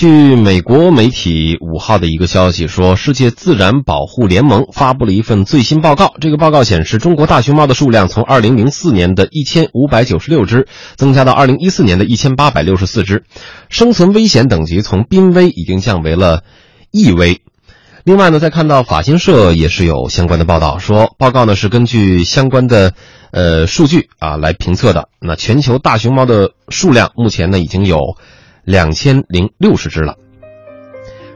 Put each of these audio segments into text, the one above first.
据美国媒体五号的一个消息说，世界自然保护联盟发布了一份最新报告。这个报告显示，中国大熊猫的数量从2004年的一千五百九十六只增加到2014年的一千八百六十四只，生存危险等级从濒危已经降为了易危。另外呢，再看到法新社也是有相关的报道，说报告呢是根据相关的呃数据啊来评测的。那全球大熊猫的数量目前呢已经有。两千零六十只了。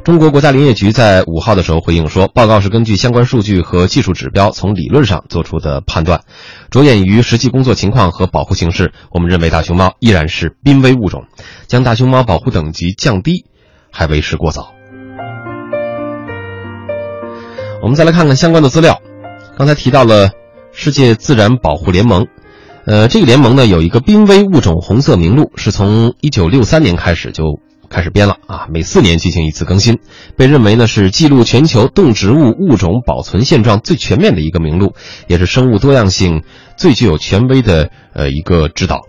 中国国家林业局在五号的时候回应说，报告是根据相关数据和技术指标，从理论上做出的判断，着眼于实际工作情况和保护形势。我们认为大熊猫依然是濒危物种，将大熊猫保护等级降低还为时过早。我们再来看看相关的资料，刚才提到了世界自然保护联盟。呃，这个联盟呢有一个濒危物种红色名录，是从一九六三年开始就开始编了啊，每四年进行一次更新，被认为呢是记录全球动植物物种保存现状最全面的一个名录，也是生物多样性最具有权威的呃一个指导。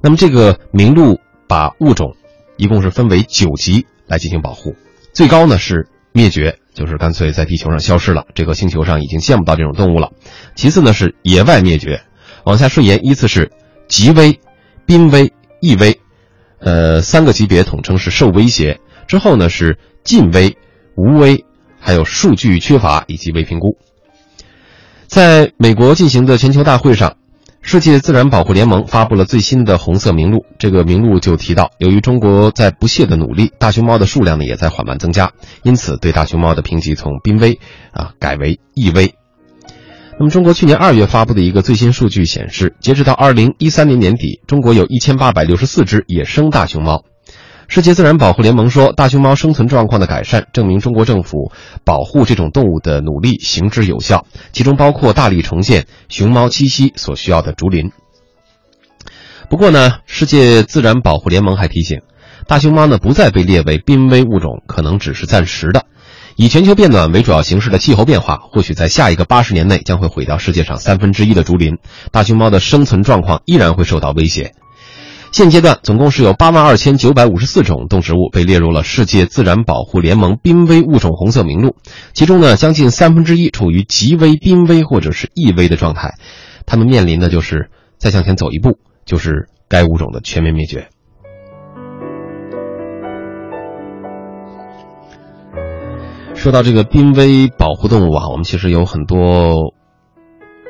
那么这个名录把物种一共是分为九级来进行保护，最高呢是灭绝，就是干脆在地球上消失了，这个星球上已经见不到这种动物了。其次呢是野外灭绝。往下顺延，依次是极危、濒危、易危，呃，三个级别统称是受威胁。之后呢是近危、无危，还有数据缺乏以及未评估。在美国进行的全球大会上，世界自然保护联盟发布了最新的红色名录。这个名录就提到，由于中国在不懈的努力，大熊猫的数量呢也在缓慢增加，因此对大熊猫的评级从濒危啊改为易危。那么，中国去年二月发布的一个最新数据显示，截止到二零一三年年底，中国有一千八百六十四只野生大熊猫。世界自然保护联盟说，大熊猫生存状况的改善，证明中国政府保护这种动物的努力行之有效，其中包括大力重建熊猫栖息所需要的竹林。不过呢，世界自然保护联盟还提醒，大熊猫呢不再被列为濒危物种，可能只是暂时的。以全球变暖为主要形式的气候变化，或许在下一个八十年内将会毁掉世界上三分之一的竹林，大熊猫的生存状况依然会受到威胁。现阶段，总共是有八万二千九百五十四种动植物被列入了世界自然保护联盟濒危物种红色名录，其中呢，将近三分之一处于极危、濒危或者是易危的状态，它们面临的就是再向前走一步，就是该物种的全面灭绝。说到这个濒危保护动物啊，我们其实有很多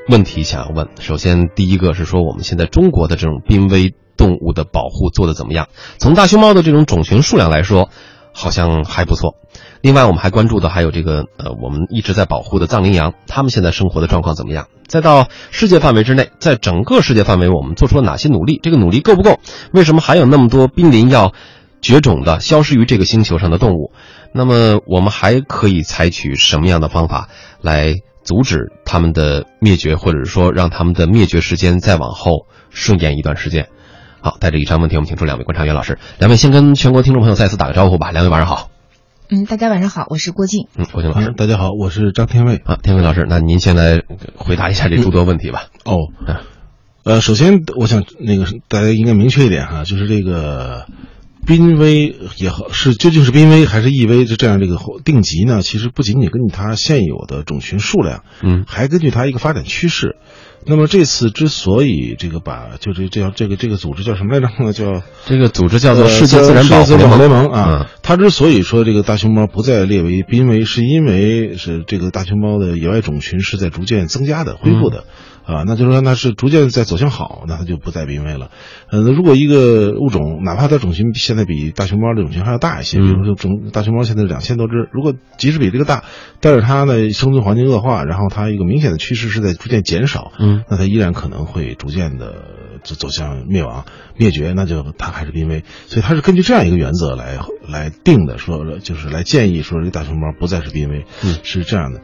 问题想要问。首先，第一个是说我们现在中国的这种濒危动物的保护做的怎么样？从大熊猫的这种种群数量来说，好像还不错。另外，我们还关注的还有这个呃，我们一直在保护的藏羚羊，它们现在生活的状况怎么样？再到世界范围之内，在整个世界范围，我们做出了哪些努力？这个努力够不够？为什么还有那么多濒临要绝种的、消失于这个星球上的动物？那么我们还可以采取什么样的方法来阻止它们的灭绝，或者是说让它们的灭绝时间再往后顺延一段时间？好，带着以上问题，我们请出两位观察员老师。两位先跟全国听众朋友再次打个招呼吧。两位晚上好。嗯，大家晚上好，我是郭靖。嗯，郭靖老师，大家好，我是张天卫。啊，天卫老师，那您先来回答一下这诸多问题吧。哦，呃，首先我想那个大家应该明确一点哈，就是这个。濒危也好，是究竟是濒危还是易危？就这样这个定级呢？其实不仅仅根据它现有的种群数量，嗯，还根据它一个发展趋势。那么这次之所以这个把就这这样这个这个组织叫什么来着？叫这个组织叫做世界自然保护联盟啊。它之所以说这个大熊猫不再列为濒危，是因为是这个大熊猫的野外种群是在逐渐增加的、恢复的。啊，那就是说，它是逐渐在走向好，那它就不再濒危了。呃，如果一个物种，哪怕它种群现在比大熊猫的种群还要大一些，比如说种大熊猫现在两千多只，如果即使比这个大，但是它的生存环境恶化，然后它一个明显的趋势是在逐渐减少，嗯，那它依然可能会逐渐的走走向灭亡、灭绝，那就它还是濒危。所以它是根据这样一个原则来来定的，说就是来建议说这大熊猫不再是濒危，嗯，是这样的。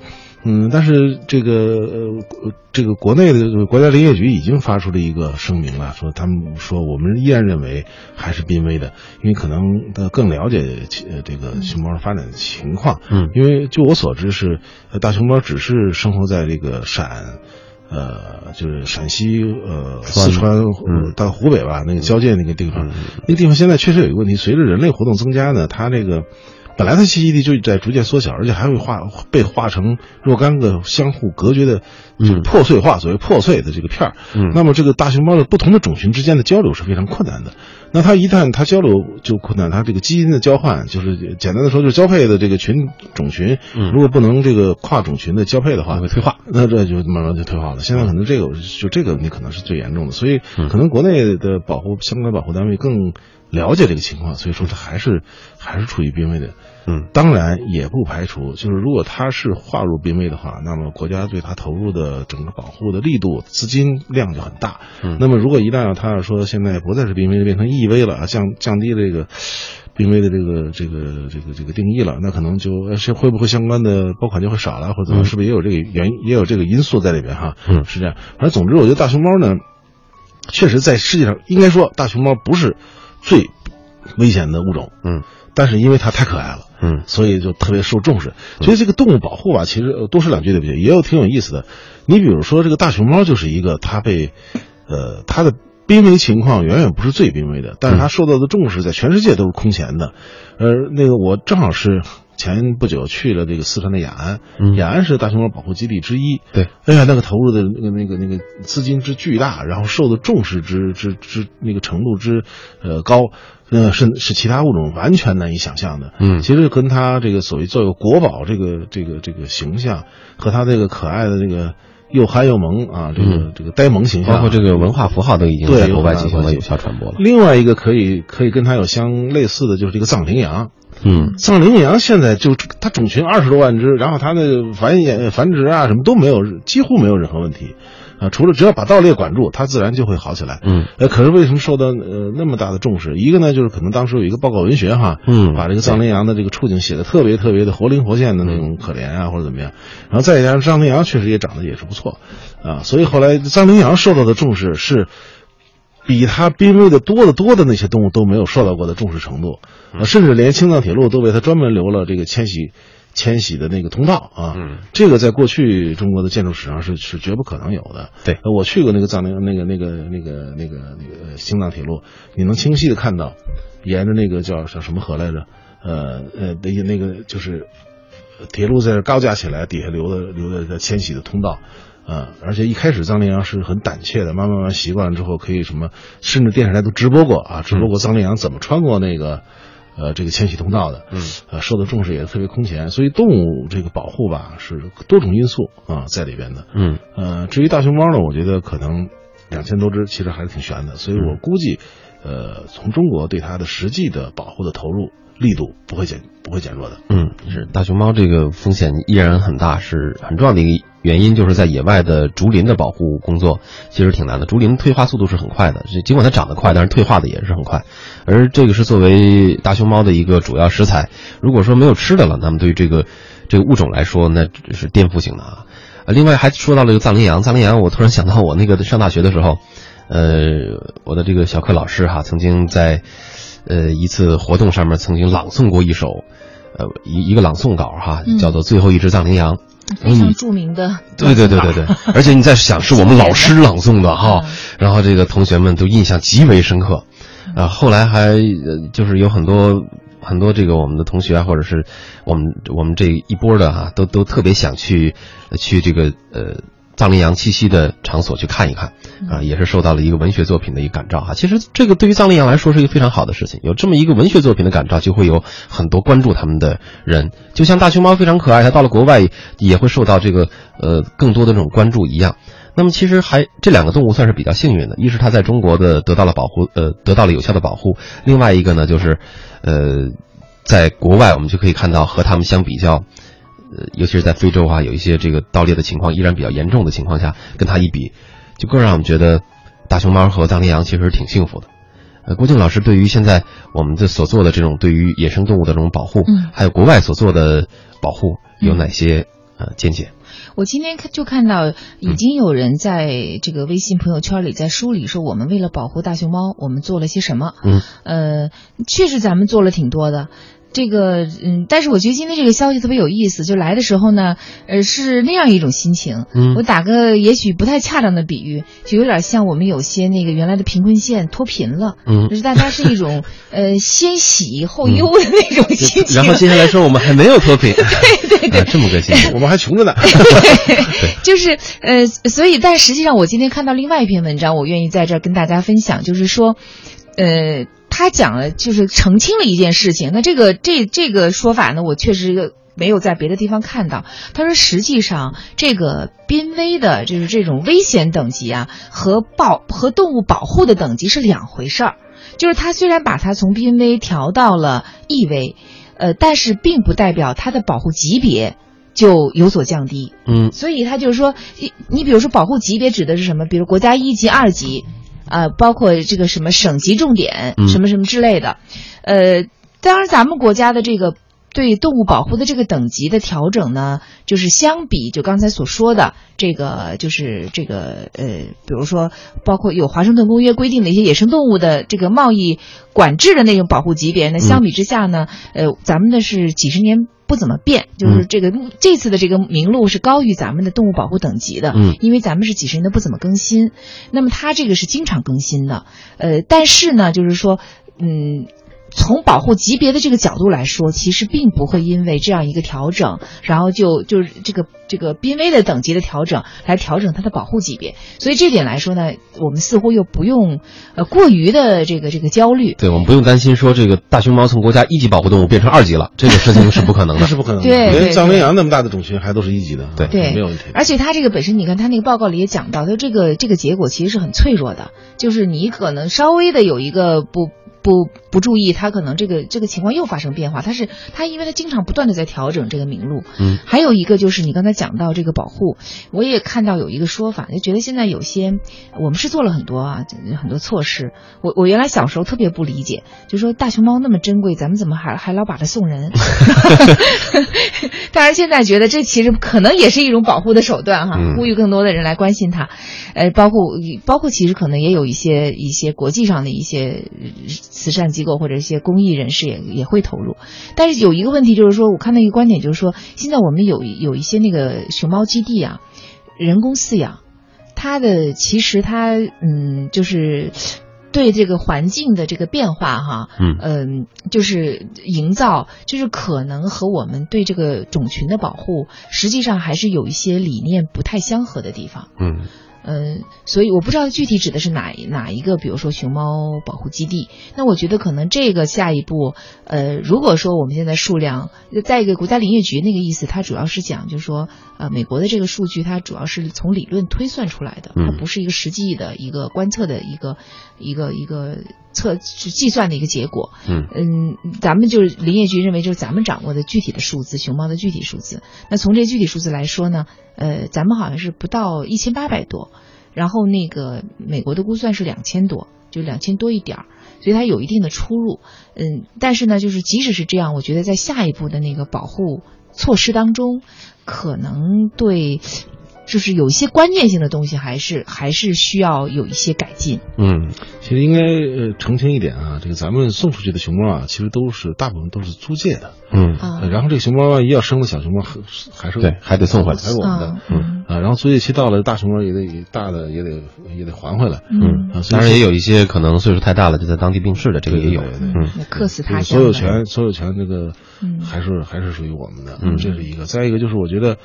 嗯，但是这个呃，这个国内的国家林业局已经发出了一个声明了，说他们说我们依然认为还是濒危的，因为可能他更了解这个熊猫的发展的情况。嗯，因为就我所知是，大熊猫只是生活在这个陕，呃，就是陕西呃四川到湖北吧，那个交界那个地方，那个地方现在确实有一个问题，随着人类活动增加呢，它这个。本来它栖息地就在逐渐缩小，而且还会化被化成若干个相互隔绝的，就是破碎化，所谓破碎的这个片儿。嗯那么这个大熊猫的不同的种群之间的交流是非常困难的。那它一旦它交流就困难，它这个基因的交换，就是简单的说就是交配的这个群种群，嗯如果不能这个跨种群的交配的话，会退化。那这就慢慢就退化了。现在可能这个就这个你可能是最严重的，所以嗯可能国内的保护相关保护单位更了解这个情况，所以说它还是还是处于濒危的。嗯当然也不排除，就是如果它是划入濒危的话，那么国家对它投入的整个保护的力度、资金量就很大。嗯那么如果一旦要它要说现在不再是濒危，变成易危了，啊降降低这个濒危的这个这个这个这个定义了，那可能就呃是会不会相关的拨款就会少了，或者怎么是不是也有这个原因，也有这个因素在里边哈？嗯是这样。反正总之，我觉得大熊猫呢，确实在世界上应该说大熊猫不是最危险的物种，嗯但是因为它太可爱了。嗯所以就特别受重视。所以这个动物保护吧，其实呃多说两句对不对？也有挺有意思的。你比如说这个大熊猫就是一个，它被，呃，它的濒危情况远远不是最濒危的，但是它受到的重视在全世界都是空前的。呃，那个我正好是前不久去了这个四川的雅安，嗯雅安是大熊猫保护基地之一。对，哎呀，那个投入的那个那个那个资金之巨大，然后受的重视之之之那个程度之呃高，呃是是其他物种完全难以想象的。嗯其实跟它这个所谓作为国宝这个这个这个形象，和它这个可爱的这个又憨又萌啊，这个、嗯这个呆萌形象，包括这个文化符号都已经在国外进行了有效传播了。另外一个可以可以跟它有相类似的就是这个藏羚羊。嗯藏羚羊现在就它种群二十多万只，然后它的繁衍繁殖啊什么都没有，几乎没有任何问题，啊，除了只要把盗猎管住，它自然就会好起来。嗯呃，可是为什么受到呃那么大的重视？一个呢，就是可能当时有一个报告文学哈，嗯把这个藏羚羊的这个处境写的特别特别的活灵活现的那种可怜啊，或者怎么样。然后再加上藏羚羊确实也长得也是不错，啊，所以后来藏羚羊受到的重视是。比它濒危的多得多的那些动物都没有受到过的重视程度，啊甚至连青藏铁路都为它专门留了这个迁徙迁徙的那个通道啊。嗯这个在过去中国的建筑史上是是绝不可能有的。对呃我去过那个藏羚那个那个那个那个那个呃青藏铁路，你能清晰的看到，沿着那个叫叫什么河来着？呃呃，那个那个就是呃铁路在这高架起来，底下留的留的在迁徙的通道。啊、而且一开始藏羚羊是很胆怯的，慢慢慢慢习惯了之后，可以什么，甚至电视台都直播过啊，直播过藏羚羊怎么穿过那个，呃，这个迁徙通道的，嗯，呃，受到重视也是特别空前，所以动物这个保护吧是多种因素啊在里边的，嗯。呃，至于大熊猫呢，我觉得可能两千多只其实还是挺悬的，所以我估计，呃，从中国对它的实际的保护的投入力度不会减不会减弱的。嗯，是大熊猫这个风险依然很大，是很重要的一个原因，就是在野外的竹林的保护工作其实挺难的。竹林退化速度是很快的，尽管它长得快，但是退化的也是很快。而这个是作为大熊猫的一个主要食材，如果说没有吃的了，那么对于这个这个物种来说，那是颠覆性的啊。另外还说到了一个藏羚羊，藏羚羊，我突然想到我那个上大学的时候，呃，我的这个小课老师哈，曾经在呃一次活动上面曾经朗诵过一首。呃，一一个朗诵稿哈，嗯叫做《最后一只藏羚羊》。非常著名的。对对对对对，而且你在想是我们老师朗诵的哈 嗯，然后这个同学们都印象极为深刻，啊，后来还呃就是有很多很多这个我们的同学啊，或者是我们我们这一波的哈、都都特别想去呃去这个呃藏羚羊栖息的场所去看一看，啊，也是受到了一个文学作品的一个感召哈。其实这个对于藏羚羊来说是一个非常好的事情，有这么一个文学作品的感召，就会有很多关注他们的人。就像大熊猫非常可爱，它到了国外也会受到这个呃更多的这种关注一样。那么其实还这两个动物算是比较幸运的，一是它在中国的得到了保护，呃，得到了有效的保护；另外一个呢，就是，呃，在国外我们就可以看到和它们相比较，呃，尤其是在非洲啊，有一些这个盗猎的情况依然比较严重的情况下，跟它一比，就更让我们觉得大熊猫和藏羚羊其实挺幸福的。呃，郭靖老师对于现在我们的所做的这种对于野生动物的这种保护，嗯还有国外所做的保护有哪些呃见解？我今天看就看到已经有人在这个微信朋友圈里在梳理说，我们为了保护大熊猫，我们做了些什么。嗯，呃，确实咱们做了挺多的。这个嗯，但是我觉得今天这个消息特别有意思，就来的时候呢，呃，是那样一种心情。嗯我打个也许不太恰当的比喻，就有点像我们有些那个原来的贫困县脱贫了，嗯就是大家是一种 呃先喜后忧的那种心情。然后接下来说我们还没有脱贫，对对对，这么个心情。我们还穷着呢。就是呃，所以，但实际上，我今天看到另外一篇文章，我愿意在这儿跟大家分享，就是说，呃，他讲了，就是澄清了一件事情。那这个这这个说法呢，我确实没有在别的地方看到。他说，实际上这个濒危的，就是这种危险等级啊，和保和动物保护的等级是两回事儿。就是他虽然把它从濒危调到了易危，呃，但是并不代表它的保护级别就有所降低。嗯所以他就是说，你你比如说保护级别指的是什么？比如国家一级、二级，呃，包括这个什么省级重点，嗯什么什么之类的。呃，当然咱们国家的这个对动物保护的这个等级的调整呢，就是相比就刚才所说的这个，就是这个呃，比如说包括有华盛顿公约规定的一些野生动物的这个贸易管制的那种保护级别那，相比之下呢，呃，咱们的是几十年。不怎么变，就是这个、这次的这个名录是高于咱们的动物保护等级的，嗯因为咱们是几十年都不怎么更新，那么它这个是经常更新的，呃，但是呢，就是说，嗯。从保护级别的这个角度来说，其实并不会因为这样一个调整，然后就就是这个这个濒危的等级的调整来调整它的保护级别。所以这点来说呢，我们似乎又不用呃过于的这个这个焦虑。对，我们不用担心说这个大熊猫从国家一级保护动物变成二级了，这个事情是不可能那的。是不可能的。对对连藏羚羊那么大的种群还都是一级的，对对，没有问题。而且它这个本身，你看它那个报告里也讲到，它这个这个结果其实是很脆弱的，就是你可能稍微的有一个不。不不注意，它可能这个这个情况又发生变化。它是它，因为它经常不断的在调整这个名录。嗯，还有一个就是你刚才讲到这个保护，我也看到有一个说法，就觉得现在有些我们是做了很多啊，很多措施。我我原来小时候特别不理解，就说大熊猫那么珍贵，咱们怎么还还老把它送人？当然现在觉得这其实可能也是一种保护的手段哈，嗯呼吁更多的人来关心它。呃，包括包括其实可能也有一些一些国际上的一些呃慈善机构或者一些公益人士也也会投入。但是有一个问题就是说，我看到一个观点就是说，现在我们有有一些那个熊猫基地啊，人工饲养，它的其实它嗯就是。对这个环境的这个变化，哈，嗯就是营造，就是可能和我们对这个种群的保护，实际上还是有一些理念不太相合的地方。嗯嗯，所以我不知道具体指的是哪哪一个，比如说熊猫保护基地。那我觉得可能这个下一步，呃，如果说我们现在数量，再一个国家林业局那个意思，它主要是讲，就是说，呃，美国的这个数据它主要是从理论推算出来的，它不是一个实际的一个观测的一个一个一个测是计算的一个结果。嗯嗯，咱们就是林业局认为就是咱们掌握的具体的数字，熊猫的具体数字。那从这具体数字来说呢，呃，咱们好像是不到一千八百多。然后那个美国的估算是两千多，就两千多一点儿，所以它有一定的出入。嗯，但是呢，就是即使是这样，我觉得在下一步的那个保护措施当中，可能对，就是有一些关键性的东西，还是还是需要有一些改进。嗯，其实应该呃澄清一点啊，这个咱们送出去的熊猫啊，其实都是大部分都是租借的。嗯然后这个熊猫万一要生了小熊猫，还还是对还得送回来还是我们的。嗯啊，然后租借期到了，大熊猫也得大的也得也得还回来。嗯，啊，当然也有一些可能岁数太大了就在当地病逝的，这个也有。对对对嗯那客死他乡所有权所有权这个嗯还是还是属于我们的，嗯这是一个。再一个就是我觉得。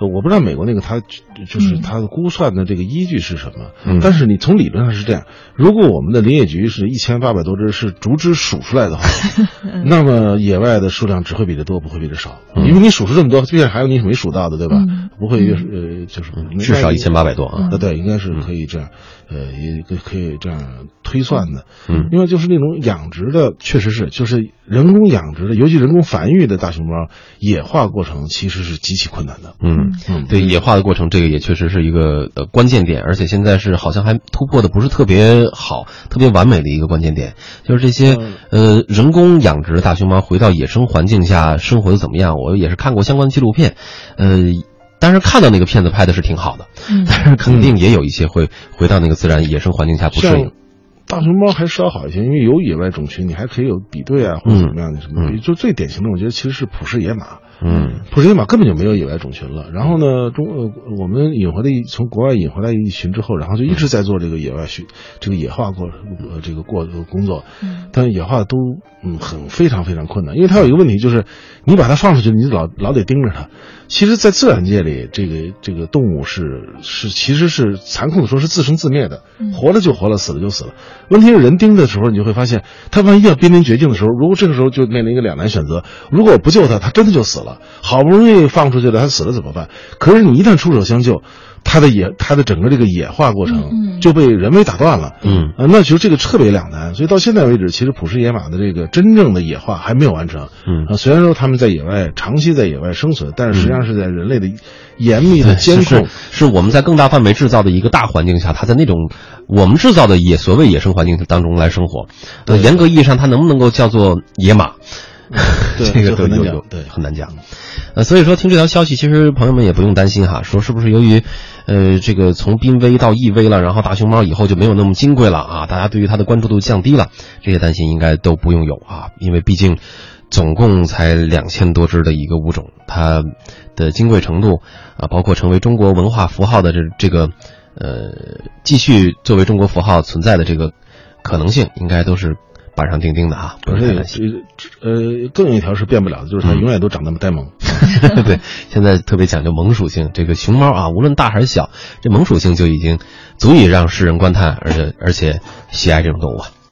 呃我不知道美国那个它就是嗯它估算的这个依据是什么，嗯但是你从理论上是这样：如果我们的林业局是一千八百多只是逐只数出来的话，那么野外的数量只会比这多，不会比这少，嗯因为你数出这么多，毕竟还有你没数到的，对吧？嗯不会越呃就是至少一千八百多啊。啊，对，应该是可以这样，呃，也可可以这样推算的。嗯另外就是那种养殖的，确实是就是人工养殖的，尤其人工繁育的大熊猫，野化过程其实是极其困难的。嗯，嗯，对野化的过程，这个也确实是一个呃关键点，而且现在是好像还突破的不是特别好、特别完美的一个关键点，就是这些呃人工养殖的大熊猫回到野生环境下生活的怎么样？我也是看过相关的纪录片，呃。但是，看到那个片子拍的是挺好的，嗯但是肯定也有一些会回到那个自然野生环境下不适应。大熊猫还稍好一些，因为有野外种群，你还可以有比对啊，或者怎么样的什么。就最典型的，我觉得其实是普氏野马。嗯，普氏野马根本就没有野外种群了。然后呢，中呃我们引回来一从国外引回来一群之后，然后就一直在做这个野外训这个野化过呃这个过工作。嗯，但野化都嗯很非常非常困难，因为它有一个问题就是，你把它放出去，你老老得盯着它。其实，在自然界里，这个这个动物是是其实是残酷的说，是自生自灭的，活了就活了，死了就死了。问题是人盯的时候，你就会发现，它万一要濒临绝境的时候，如果这个时候就面临一个两难选择：如果我不救它，它真的就死了。好不容易放出去了，他死了怎么办？可是你一旦出手相救。他的野，他的整个这个野化过程就被人为打断了。嗯，啊，那其实这个特别两难。所以到现在为止，其实普氏野马的这个真正的野化还没有完成。嗯，啊，虽然说他们在野外长期在野外生存，但是实际上是在人类的严密的监控，是我们在更大范围制造的一个大环境下，它在那种我们制造的野所谓野生环境当中来生活。呃，严格意义上，它能不能够叫做野马？这个都有有对很难讲，呃，所以说听这条消息，其实朋友们也不用担心哈，说是不是由于，呃，这个从濒危到易危了，然后大熊猫以后就没有那么金贵了啊？大家对于它的关注度降低了，这些担心应该都不用有啊，因为毕竟总共才两千多只的一个物种，它的金贵程度啊，包括成为中国文化符号的这这个，呃，继续作为中国符号存在的这个可能性，应该都是。板上钉钉的啊，不是呃，更有一条是变不了的，就是它永远都长那么呆萌。对，现在特别讲究萌属性，这个熊猫啊，无论大还是小，这萌属性就已经足以让世人观叹，而且而且喜爱这种动物。